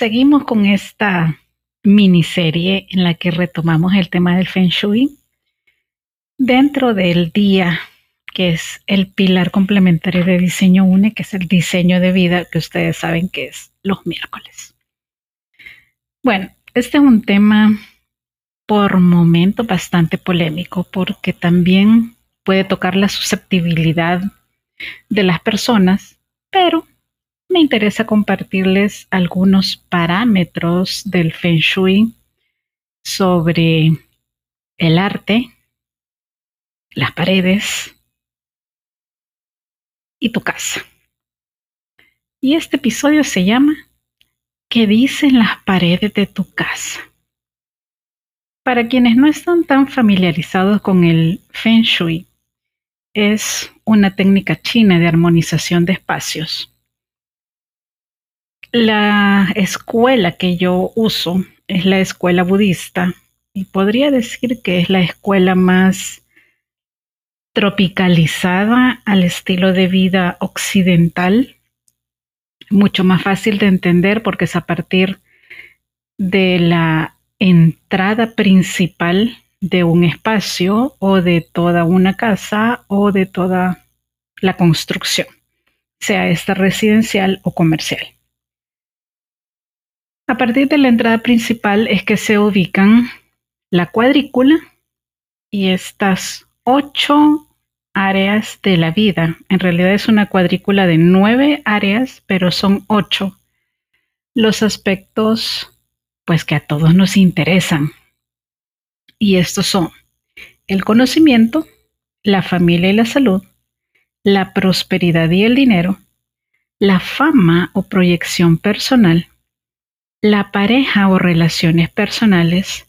Seguimos con esta miniserie en la que retomamos el tema del Feng Shui dentro del día que es el pilar complementario de diseño UNE, que es el diseño de vida, que ustedes saben que es los miércoles. Bueno, este es un tema por momento bastante polémico porque también puede tocar la susceptibilidad de las personas, pero me interesa compartirles algunos parámetros del Feng Shui sobre el arte, las paredes y tu casa. Y este episodio se llama ¿Qué dicen las paredes de tu casa? Para quienes no están tan familiarizados con el Feng Shui, es una técnica china de armonización de espacios la escuela que yo uso es la escuela budista y podría decir que es la escuela más tropicalizada al estilo de vida occidental, mucho más fácil de entender porque es a partir de la entrada principal de un espacio o de toda una casa o de toda la construcción, sea esta residencial o comercial. A partir de la entrada principal es que se ubican la cuadrícula y estas ocho áreas de la vida. En realidad es una cuadrícula de nueve áreas, pero son ocho los aspectos pues que a todos nos interesan. Y estos son el conocimiento, la familia y la salud, la prosperidad y el dinero, la fama o proyección personal, la pareja o relaciones personales,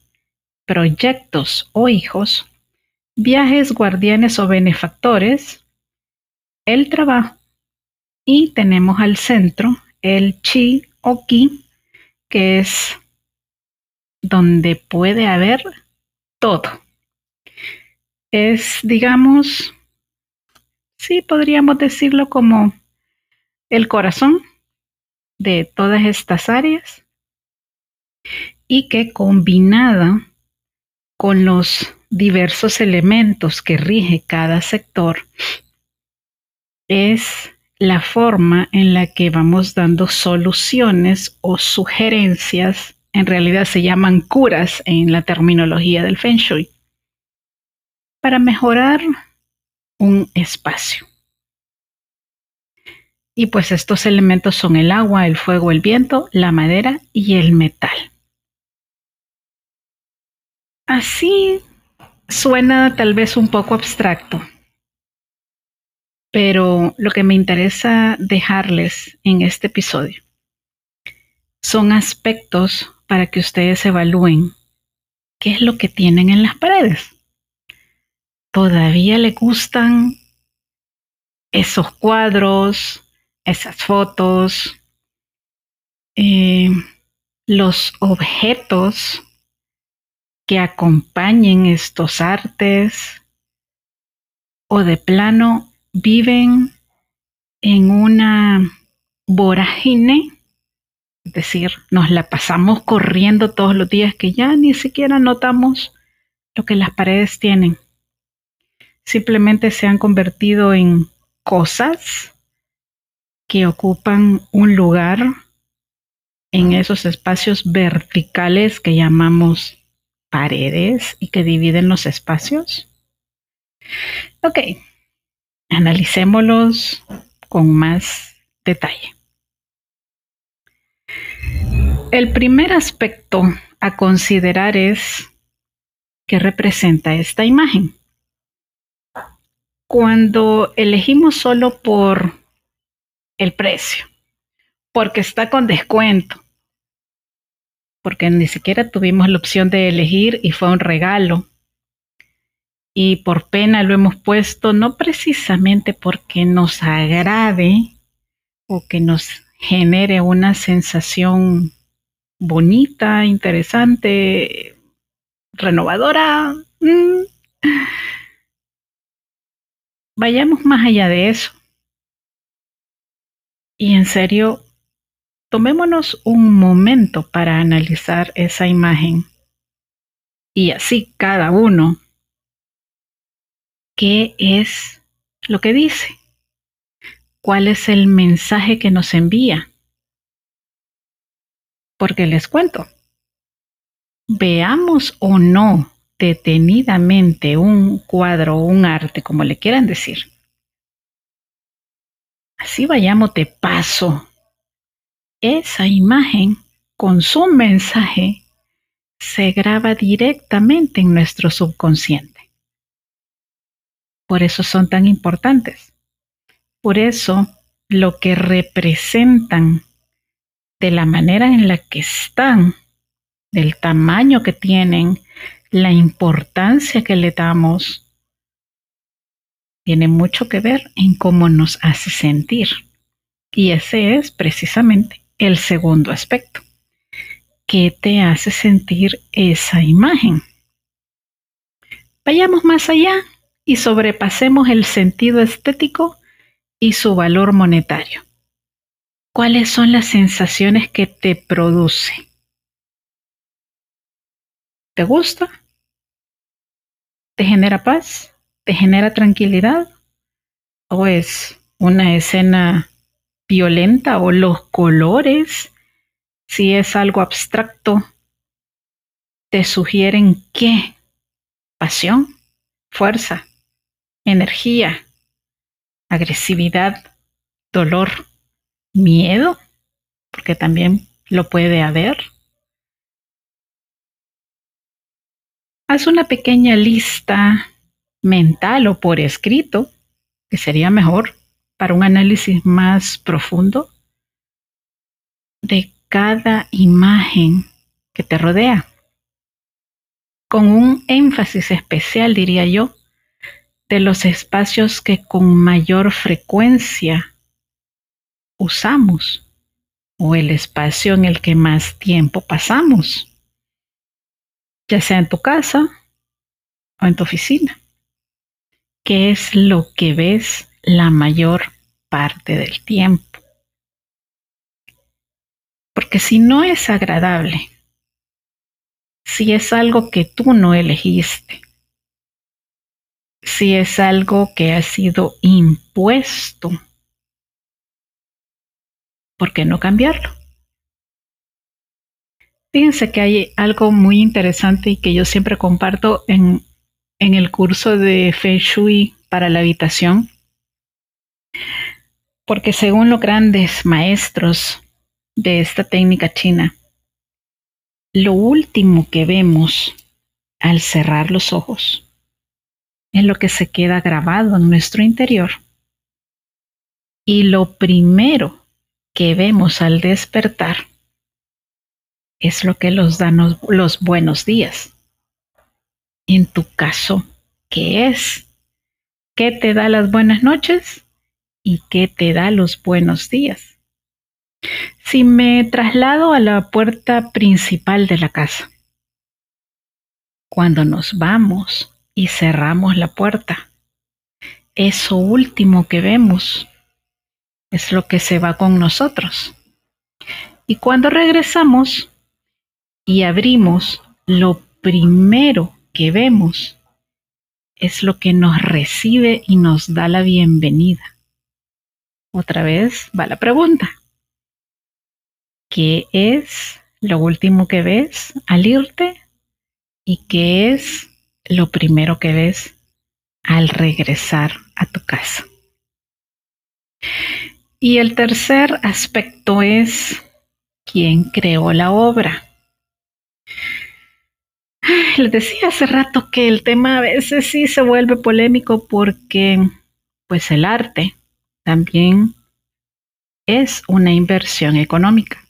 proyectos o hijos, viajes, guardianes o benefactores, el trabajo y tenemos al centro el chi o ki, que es donde puede haber todo. Es, digamos, sí podríamos decirlo como el corazón de todas estas áreas y que combinada con los diversos elementos que rige cada sector es la forma en la que vamos dando soluciones o sugerencias, en realidad se llaman curas en la terminología del Feng Shui, para mejorar un espacio. Y pues estos elementos son el agua, el fuego, el viento, la madera y el metal. Así suena tal vez un poco abstracto, pero lo que me interesa dejarles en este episodio son aspectos para que ustedes evalúen qué es lo que tienen en las paredes. ¿Todavía le gustan esos cuadros, esas fotos? Eh, los objetos que acompañen estos artes o de plano viven en una vorágine, es decir, nos la pasamos corriendo todos los días que ya ni siquiera notamos lo que las paredes tienen. Simplemente se han convertido en cosas que ocupan un lugar en esos espacios verticales que llamamos paredes y que dividen los espacios. Ok, analicémoslos con más detalle. El primer aspecto a considerar es qué representa esta imagen. Cuando elegimos solo por el precio, porque está con descuento, porque ni siquiera tuvimos la opción de elegir y fue un regalo. Y por pena lo hemos puesto no precisamente porque nos agrade o que nos genere una sensación bonita, interesante, renovadora. Mm. Vayamos más allá de eso. Y en serio, tomémonos un momento para analizar esa imagen. Y así cada uno. ¿Qué es lo que dice? ¿Cuál es el mensaje que nos envía? Porque les cuento, veamos o no detenidamente un cuadro o un arte, como le quieran decir. Así vayamos de paso. Esa imagen con su mensaje se graba directamente en nuestro subconsciente. Por eso son tan importantes. Por eso lo que representan de la manera en la que están, del tamaño que tienen, la importancia que le damos tiene mucho que ver en cómo nos hace sentir. Y ese es precisamente el segundo aspecto. ¿Qué te hace sentir esa imagen? Vayamos más allá y sobrepasemos el sentido estético y su valor monetario. ¿Cuáles son las sensaciones que te produce? ¿Te gusta? ¿Te genera paz? ¿Te genera tranquilidad? ¿O es una escena violenta o los colores? Si es algo abstracto, ¿te sugieren qué? Pasión, fuerza, energía, agresividad, dolor, miedo, porque también lo puede haber. Haz una pequeña lista mental o por escrito, que sería mejor para un análisis más profundo de cada imagen que te rodea, con un énfasis especial, diría yo, de los espacios que con mayor frecuencia usamos o el espacio en el que más tiempo pasamos ya sea en tu casa o en tu oficina. ¿Qué es lo que ves la mayor parte del tiempo? Porque si no es agradable, si es algo que tú no elegiste, si es algo que ha sido impuesto, ¿por qué no cambiarlo? Fíjense que hay algo muy interesante y que yo siempre comparto en, en el curso de Feng Shui para la habitación, porque según los grandes maestros de esta técnica china, lo último que vemos al cerrar los ojos es lo que se queda grabado en nuestro interior. Y lo primero que vemos al despertar es lo que los dan los buenos días. En tu caso, ¿qué es? ¿Qué te da las buenas noches? ¿Y qué te da los buenos días? Si me traslado a la puerta principal de la casa, cuando nos vamos y cerramos la puerta, eso último que vemos es lo que se va con nosotros. Y cuando regresamos y abrimos, lo primero que vemos es lo que nos recibe y nos da la bienvenida. Otra vez va la pregunta. ¿Qué es lo último que ves al irte? ¿Y qué es lo primero que ves al regresar a tu casa? Y el tercer aspecto es quién creó la obra. Les decía hace rato que el tema a veces sí se vuelve polémico porque pues el arte también es una inversión económica.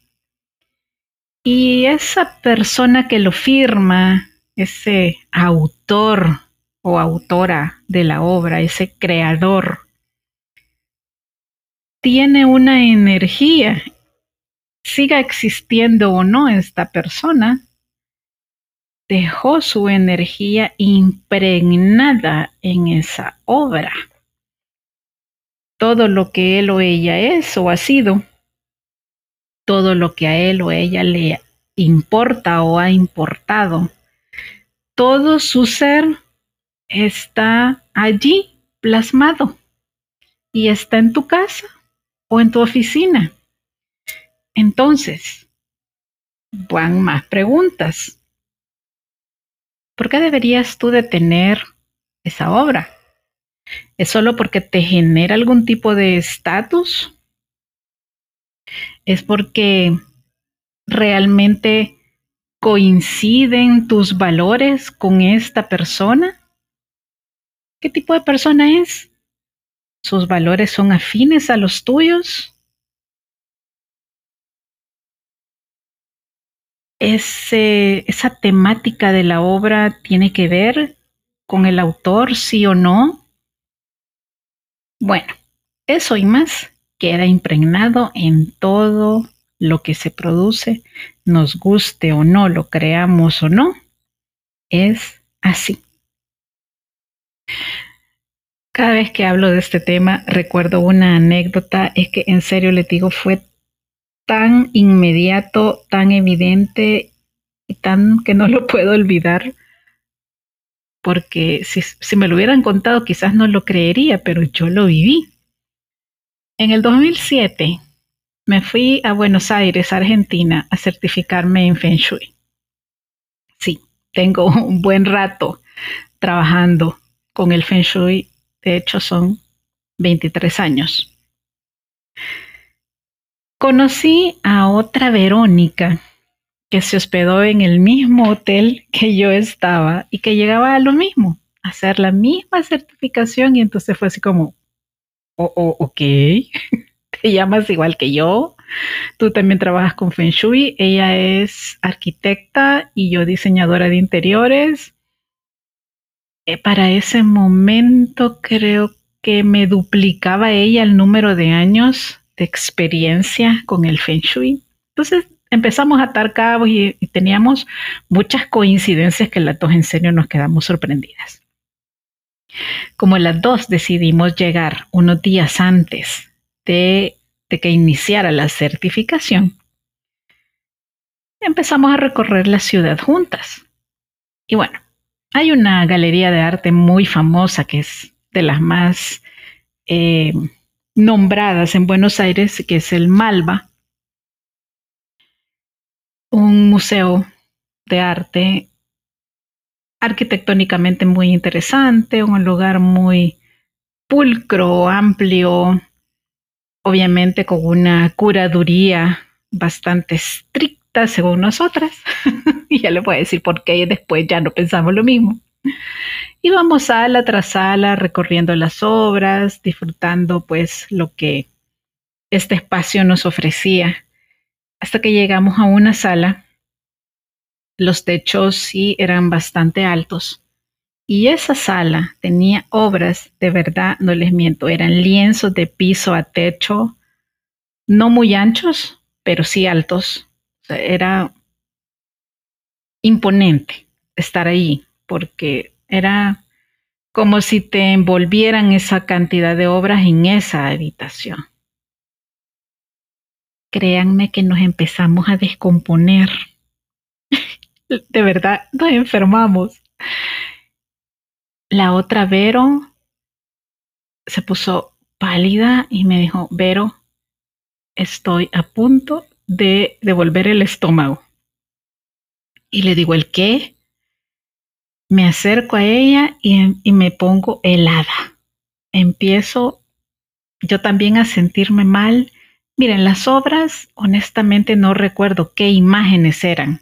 Y esa persona que lo firma, ese autor o autora de la obra, ese creador, tiene una energía, siga existiendo o no esta persona, dejó su energía impregnada en esa obra. Todo lo que él o ella es o ha sido, todo lo que a él o ella le importa o ha importado, todo su ser está allí plasmado y está en tu casa o en tu oficina. Entonces, van más preguntas. ¿Por qué deberías tú de tener esa obra? ¿Es solo porque te genera algún tipo de estatus? ¿Es porque realmente coinciden tus valores con esta persona? ¿Qué tipo de persona es? sus valores son afines a los tuyos. esa temática de la obra tiene que ver con el autor, sí o no. Bueno, eso y más queda impregnado en todo lo que se produce, nos guste o no, lo creamos o no, es así. Cada vez que hablo de este tema, recuerdo una anécdota, es que en serio le digo, fue tan inmediato, tan evidente y tan que no lo puedo olvidar, porque si, me lo hubieran contado quizás no lo creería, pero yo lo viví. En el 2007 me fui a Buenos Aires, Argentina, a certificarme en Feng Shui. Sí, tengo un buen rato trabajando con el Feng Shui de hecho son 23 años. Conocí a otra Verónica que se hospedó en el mismo hotel que yo estaba y que llegaba a lo mismo, a hacer la misma certificación y entonces fue así como, oh, oh, ok, te llamas igual que yo, tú también trabajas con Feng Shui, ella es arquitecta y yo diseñadora de interiores eh, para ese momento creo que me duplicaba ella el número de años de experiencia con el Feng Shui. Entonces empezamos a atar cabos y, teníamos muchas coincidencias que las dos en serio nos quedamos sorprendidas. Como las dos decidimos llegar unos días antes de que iniciara la certificación, empezamos a recorrer la ciudad juntas. Y bueno, hay una galería de arte muy famosa que es de las más eh, nombradas en Buenos Aires, que es el Malva, un museo de arte arquitectónicamente muy interesante, un lugar muy pulcro, amplio, obviamente con una curaduría bastante estricta según nosotras. y ya le voy a decir por qué después ya no pensamos lo mismo. Íbamos sala tras sala recorriendo las obras, disfrutando pues lo que este espacio nos ofrecía, hasta que llegamos a una sala. Los techos sí eran bastante altos y esa sala tenía obras, de verdad, no les miento, eran lienzos de piso a techo, no muy anchos, pero sí altos. era imponente estar ahí, porque era como si te envolvieran esa cantidad de obras en esa habitación. Créanme que nos empezamos a descomponer. de verdad, nos enfermamos. La otra Vero se puso pálida y me dijo, Vero, estoy a punto de devolver el estómago. Y le digo, ¿el qué? Me acerco a ella y, me pongo helada. Empiezo yo también a sentirme mal. Miren, las obras, honestamente no recuerdo qué imágenes eran.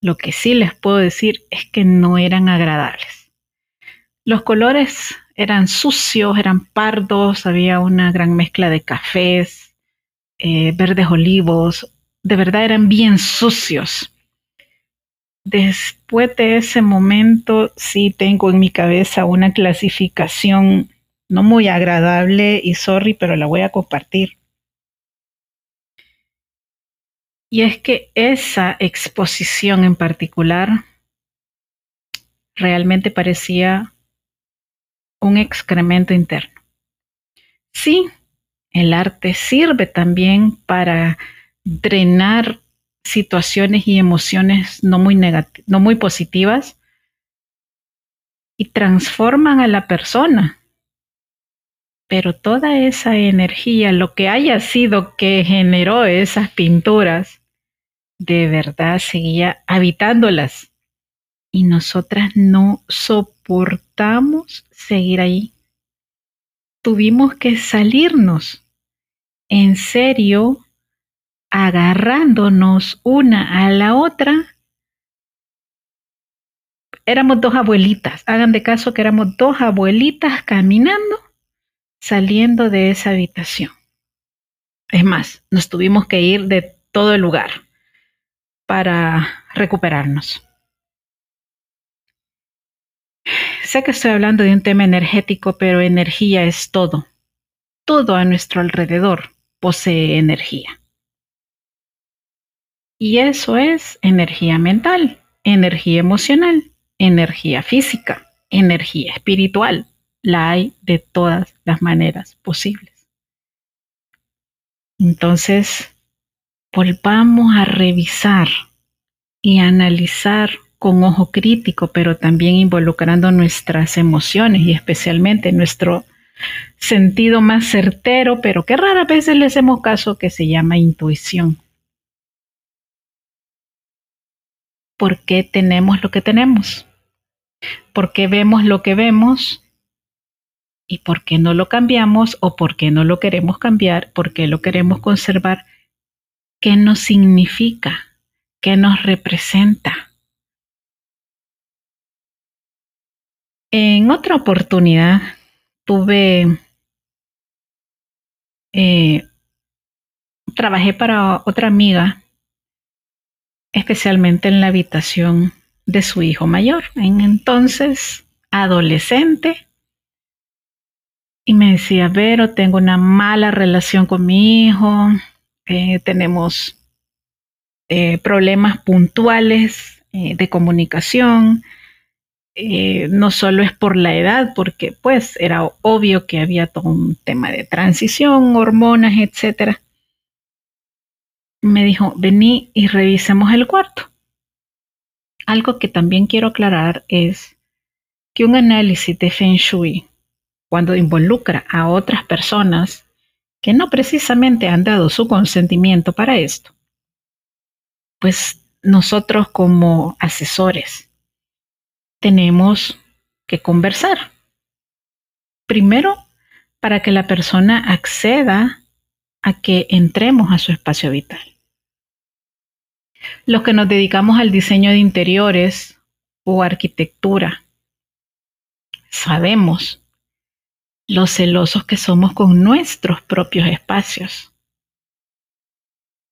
Lo que sí les puedo decir es que no eran agradables. Los colores eran sucios, eran pardos, había una gran mezcla de cafés, eh, verdes olivos, de verdad eran bien sucios después de ese momento sí tengo en mi cabeza una clasificación no muy agradable y sorry, pero la voy a compartir. Y es que esa exposición en particular realmente parecía un excremento interno. Sí, el arte sirve también para drenar situaciones y emociones no muy, no muy positivas y transforman a la persona. Pero toda esa energía, lo que haya sido que generó esas pinturas, de verdad seguía habitándolas. Y nosotras no soportamos seguir ahí. Tuvimos que salirnos. En serio, agarrándonos una a la otra. Éramos dos abuelitas, hagan de caso que éramos dos abuelitas caminando, saliendo de esa habitación. Es más, nos tuvimos que ir de todo el lugar para recuperarnos. Sé que estoy hablando de un tema energético, pero energía es todo. Todo a nuestro alrededor posee energía. Y eso es energía mental, energía emocional, energía física, energía espiritual. La hay de todas las maneras posibles. Entonces, volvamos a revisar y analizar con ojo crítico, pero también involucrando nuestras emociones y especialmente nuestro sentido más certero, pero que rara veces le hacemos caso, que se llama intuición. por qué tenemos lo que tenemos, por qué vemos lo que vemos y por qué no lo cambiamos o por qué no lo queremos cambiar, por qué lo queremos conservar, qué nos significa, qué nos representa. En otra oportunidad tuve, eh, trabajé para otra amiga especialmente en la habitación de su hijo mayor, en entonces adolescente. Y me decía, Vero, tengo una mala relación con mi hijo, eh, tenemos eh, problemas puntuales eh, de comunicación. no solo es por la edad, porque pues era obvio que había todo un tema de transición, hormonas, etcétera me dijo, vení y revisemos el cuarto. Algo que también quiero aclarar es que un análisis de Feng Shui, cuando involucra a otras personas que no precisamente han dado su consentimiento para esto, pues nosotros como asesores tenemos que conversar. Primero, para que la persona acceda a que entremos a su espacio vital. Los que nos dedicamos al diseño de interiores o arquitectura, sabemos lo celosos que somos con nuestros propios espacios.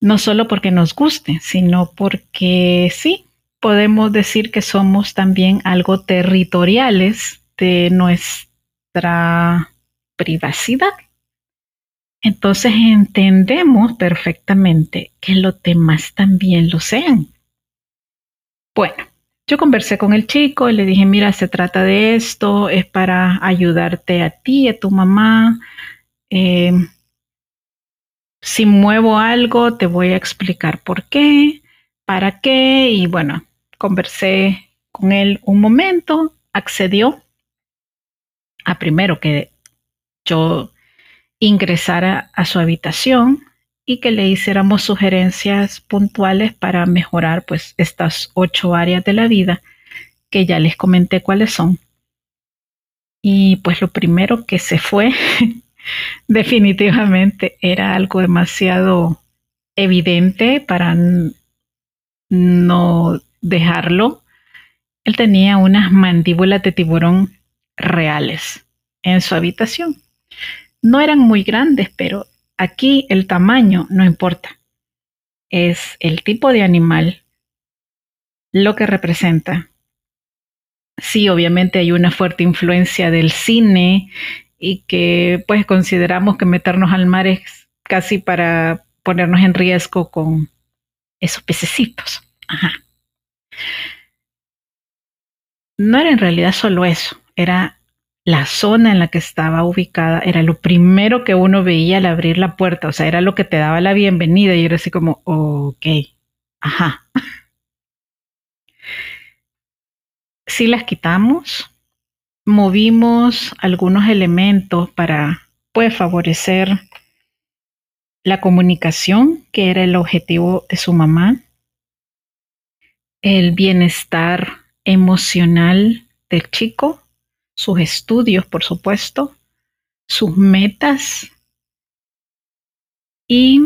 No solo porque nos guste, sino porque sí, podemos decir que somos también algo territoriales de nuestra privacidad. entonces entendemos perfectamente que los demás también lo sean. Bueno, yo conversé con el chico y le dije, mira, se trata de esto, es para ayudarte a ti, a tu mamá. Eh, si muevo algo, te voy a explicar por qué, para qué. Y bueno, conversé con él un momento, accedió a primero que yo ingresara a su habitación que le hiciéramos sugerencias puntuales para mejorar pues estas ocho áreas de la vida que ya les comenté cuáles son. Y pues lo primero que se fue definitivamente era algo demasiado evidente para no dejarlo. Él tenía unas mandíbulas de tiburón reales en su habitación. No eran muy grandes, pero aquí el tamaño no importa. Es el tipo de animal lo que representa. Sí, obviamente hay una fuerte influencia del cine y que pues consideramos que meternos al mar es casi para ponernos en riesgo con esos pececitos. Ajá. No era en realidad solo eso, era la zona en la que estaba ubicada era lo primero que uno veía al abrir la puerta, o sea, era lo que te daba la bienvenida y era así como, ok, ajá. Si las quitamos, movimos algunos elementos para, pues, favorecer la comunicación, que era el objetivo de su mamá, el bienestar emocional del chico, sus estudios, por supuesto, sus metas y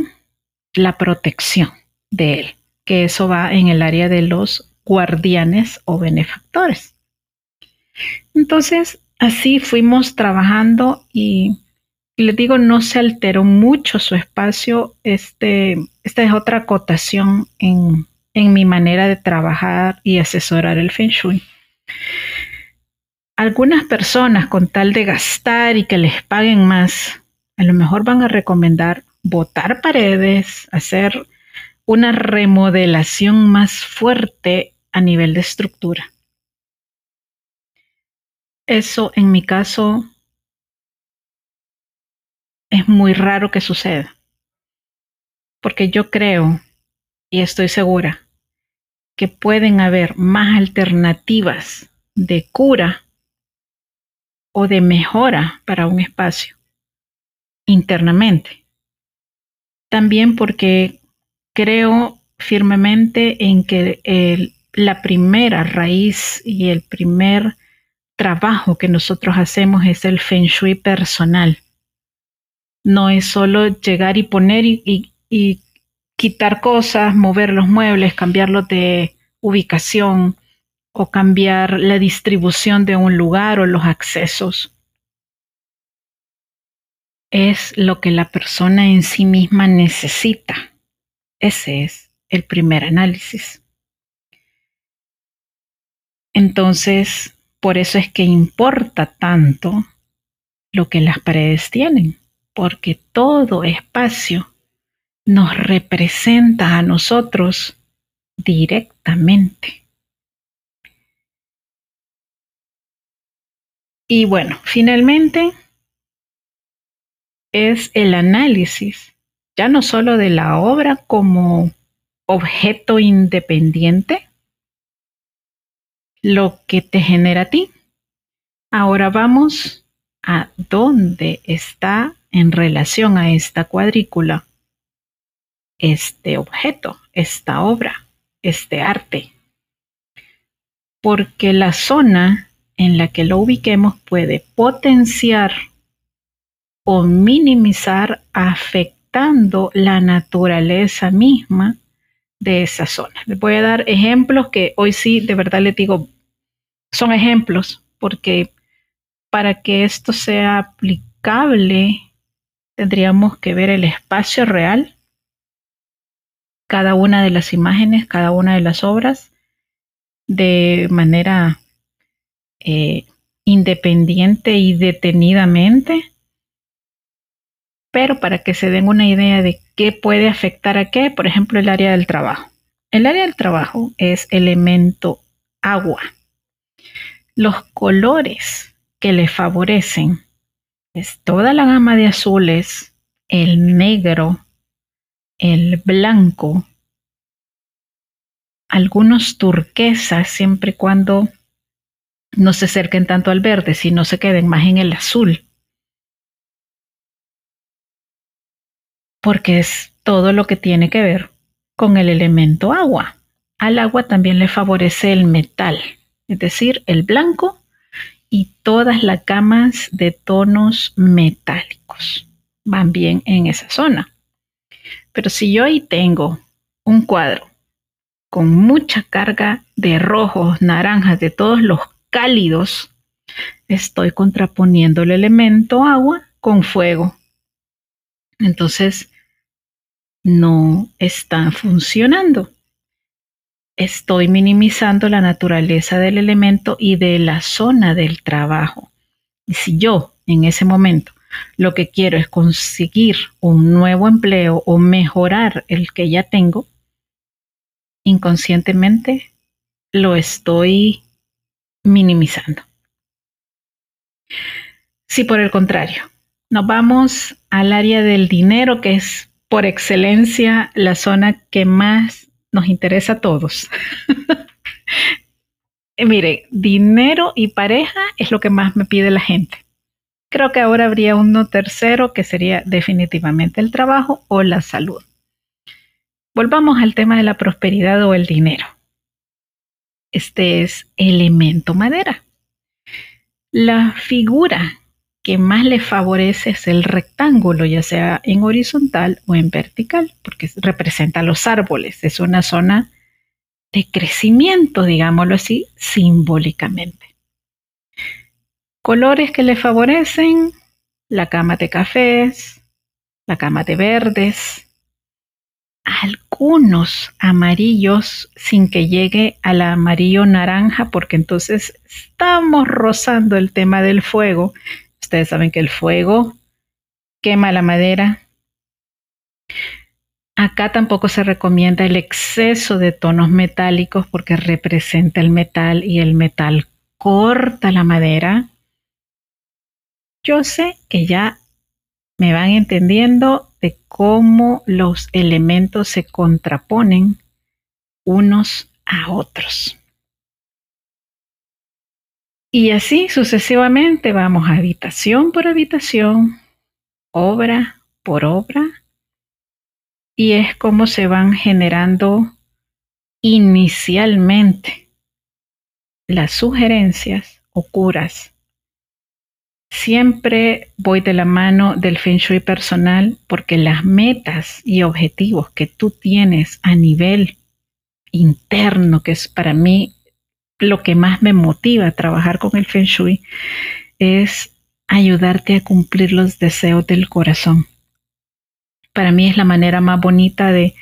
la protección de él, que eso va en el área de los guardianes o benefactores. Entonces, así fuimos trabajando y, les digo, no se alteró mucho su espacio. Este, esta es otra acotación en, en mi manera de trabajar y asesorar el Feng Shui algunas personas con tal de gastar y que les paguen más, a lo mejor van a recomendar botar paredes, hacer una remodelación más fuerte a nivel de estructura. Eso en mi caso es muy raro que suceda, porque yo creo y estoy segura que pueden haber más alternativas de cura o de mejora para un espacio internamente. También porque creo firmemente en que la primera raíz y el primer trabajo que nosotros hacemos es el feng shui personal. No es solo llegar y poner y, y quitar cosas, mover los muebles, cambiarlos de ubicación, o cambiar la distribución de un lugar o los accesos. Es lo que la persona en sí misma necesita. Ese es el primer análisis. Entonces, por eso es que importa tanto lo que las paredes tienen, porque todo espacio nos representa a nosotros directamente. Y bueno, finalmente es el análisis, ya no solo de la obra como objeto independiente, lo que te genera a ti. Ahora vamos a dónde está en relación a esta cuadrícula este objeto, esta obra, este arte. Porque la zona en la que lo ubiquemos puede potenciar o minimizar afectando la naturaleza misma de esa zona. Les voy a dar ejemplos que hoy sí, de verdad les digo, son ejemplos, porque para que esto sea aplicable, tendríamos que ver el espacio real, cada una de las imágenes, cada una de las obras, de manera eh, independiente y detenidamente, pero para que se den una idea de qué puede afectar a qué, por ejemplo, el área del trabajo. El área del trabajo es elemento agua. Los colores que le favorecen es toda la gama de azules, el negro, el blanco, algunos turquesas, siempre y cuando no se acerquen tanto al verde, sino se queden más en el azul. porque es todo lo que tiene que ver con el elemento agua. Al agua también le favorece el metal, es decir, el blanco y todas las gamas de tonos metálicos van bien en esa zona. Pero si yo ahí tengo un cuadro con mucha carga de rojos, naranjas, de todos los cálidos, estoy contraponiendo el elemento agua con fuego. Entonces, no está funcionando. Estoy minimizando la naturaleza del elemento y de la zona del trabajo. Y si yo en ese momento lo que quiero es conseguir un nuevo empleo o mejorar el que ya tengo, inconscientemente lo estoy minimizando. Si por el contrario, nos vamos al área del dinero, que es por excelencia la zona que más nos interesa a todos. Mire, dinero y pareja es lo que más me pide la gente. Creo que ahora habría uno tercero que sería definitivamente el trabajo o la salud. Volvamos al tema de la prosperidad o el dinero. Este es elemento madera. La figura que más le favorece es el rectángulo, ya sea en horizontal o en vertical, porque representa los árboles. Es una zona de crecimiento, digámoslo así, simbólicamente. Colores que le favorecen, la cama de cafés, la cama de verdes, algunos amarillos sin que llegue al amarillo naranja, porque entonces estamos rozando el tema del fuego Ustedes saben que el fuego quema la madera. Acá tampoco se recomienda el exceso de tonos metálicos porque representa el metal y el metal corta la madera. Yo sé que ya me van entendiendo de cómo los elementos se contraponen unos a otros. Y así sucesivamente vamos habitación por habitación, obra por obra, y es como se van generando inicialmente las sugerencias o curas. Siempre voy de la mano del Feng Shui personal porque las metas y objetivos que tú tienes a nivel interno, que es para mí lo que más me motiva a trabajar con el Feng Shui es ayudarte a cumplir los deseos del corazón. Para mí es la manera más bonita de,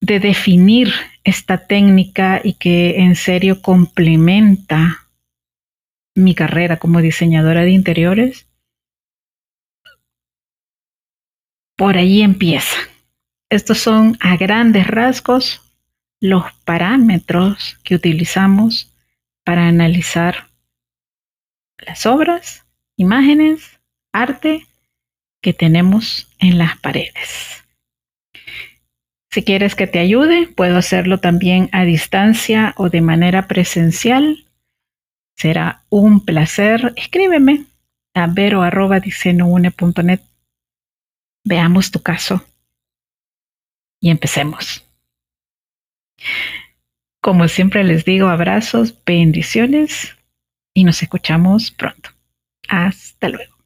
de definir esta técnica y que en serio complementa mi carrera como diseñadora de interiores. Por ahí empieza. Estos son a grandes rasgos los parámetros que utilizamos para analizar las obras, imágenes, arte que tenemos en las paredes. Si quieres que te ayude, puedo hacerlo también a distancia o de manera presencial. Será un placer. Escríbeme a vero.diseñoune.net. Veamos tu caso y empecemos. Como siempre les digo, abrazos, bendiciones y nos escuchamos pronto. Hasta luego.